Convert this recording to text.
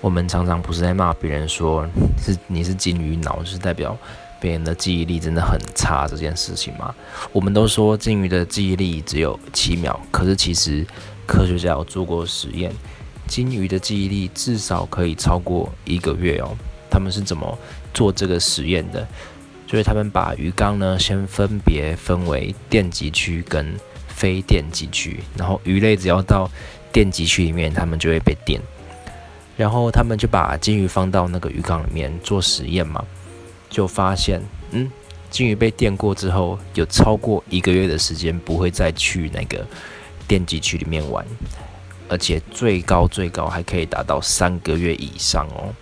我们常常不是在骂别人说是你是金鱼脑，就是代表别人的记忆力真的很差这件事情吗？我们都说金鱼的记忆力只有七秒，可是其实科学家有做过实验，金鱼的记忆力至少可以超过一个月哦。他们是怎么做这个实验的？就是他们把鱼缸呢先分别分为电极区跟非电极区，然后鱼类只要到电极区里面，它们就会被电。然后他们就把金鱼放到那个鱼缸里面做实验嘛，就发现，嗯，金鱼被电过之后，有超过一个月的时间不会再去那个电极区里面玩，而且最高最高还可以达到三个月以上哦。